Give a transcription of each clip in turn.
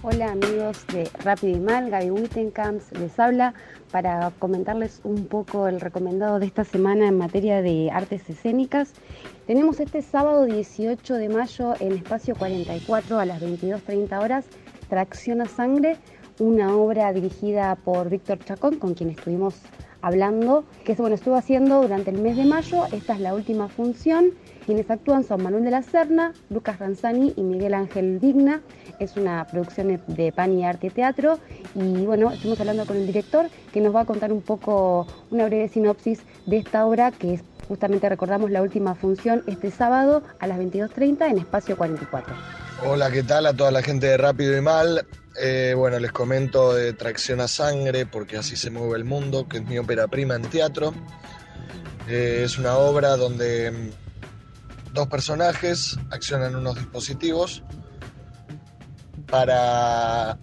Hola amigos de Rápido y Mal, Gaby Wittenkamps les habla para comentarles un poco el recomendado de esta semana en materia de artes escénicas. Tenemos este sábado 18 de mayo en Espacio 44 a las 22.30 horas Tracción a Sangre, una obra dirigida por Víctor Chacón, con quien estuvimos hablando, que bueno, estuvo haciendo durante el mes de mayo. Esta es la última función. Quienes actúan son Manuel de la Serna, Lucas Ranzani y Miguel Ángel Digna. Es una producción de Pan y Arte Teatro. Y bueno, estamos hablando con el director que nos va a contar un poco, una breve sinopsis de esta obra que es justamente recordamos la última función este sábado a las 22.30 en Espacio 44. Hola, ¿qué tal a toda la gente de Rápido y Mal? Eh, bueno, les comento de Tracción a Sangre, porque así se mueve el mundo, que es mi ópera prima en teatro. Eh, es una obra donde mm, dos personajes accionan unos dispositivos para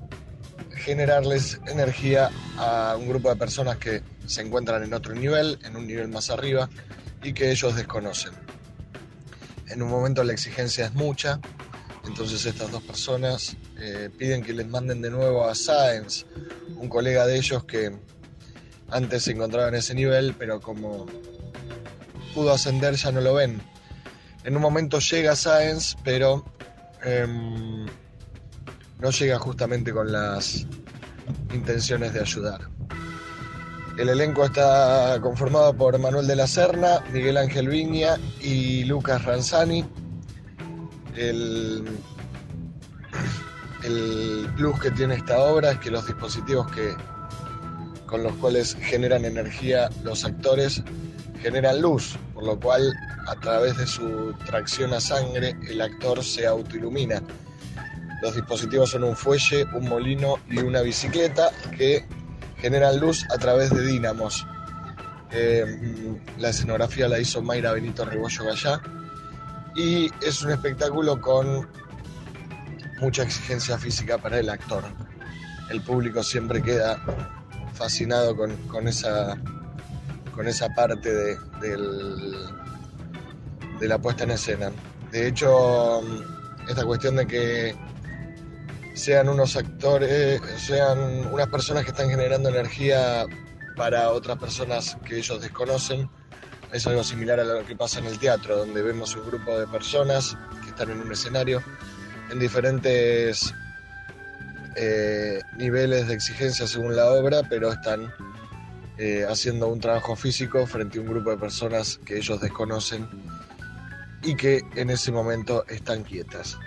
generarles energía a un grupo de personas que se encuentran en otro nivel, en un nivel más arriba, y que ellos desconocen. En un momento la exigencia es mucha, entonces estas dos personas eh, piden que les manden de nuevo a Sáenz, un colega de ellos que antes se encontraba en ese nivel, pero como pudo ascender ya no lo ven. En un momento llega Sáenz, pero em, no llega justamente con las intenciones de ayudar. El elenco está conformado por Manuel de la Serna, Miguel Ángel Viña y Lucas Ranzani el, el plus que tiene esta obra es que los dispositivos que, con los cuales generan energía los actores generan luz, por lo cual a través de su tracción a sangre el actor se autoilumina. Los dispositivos son un fuelle, un molino y una bicicleta que generan luz a través de dínamos. Eh, la escenografía la hizo Mayra Benito Rebollo Gallá y es un espectáculo con mucha exigencia física para el actor. El público siempre queda fascinado con, esa, con esa parte de, de la puesta en escena. De hecho, esta cuestión de que sean unos actores, sean unas personas que están generando energía para otras personas que ellos desconocen, es algo similar a lo que pasa en el teatro, donde vemos un grupo de personas que están en un escenario en diferentes eh, niveles de exigencia según la obra, pero están eh, haciendo un trabajo físico frente a un grupo de personas que ellos desconocen y que en ese momento están quietas.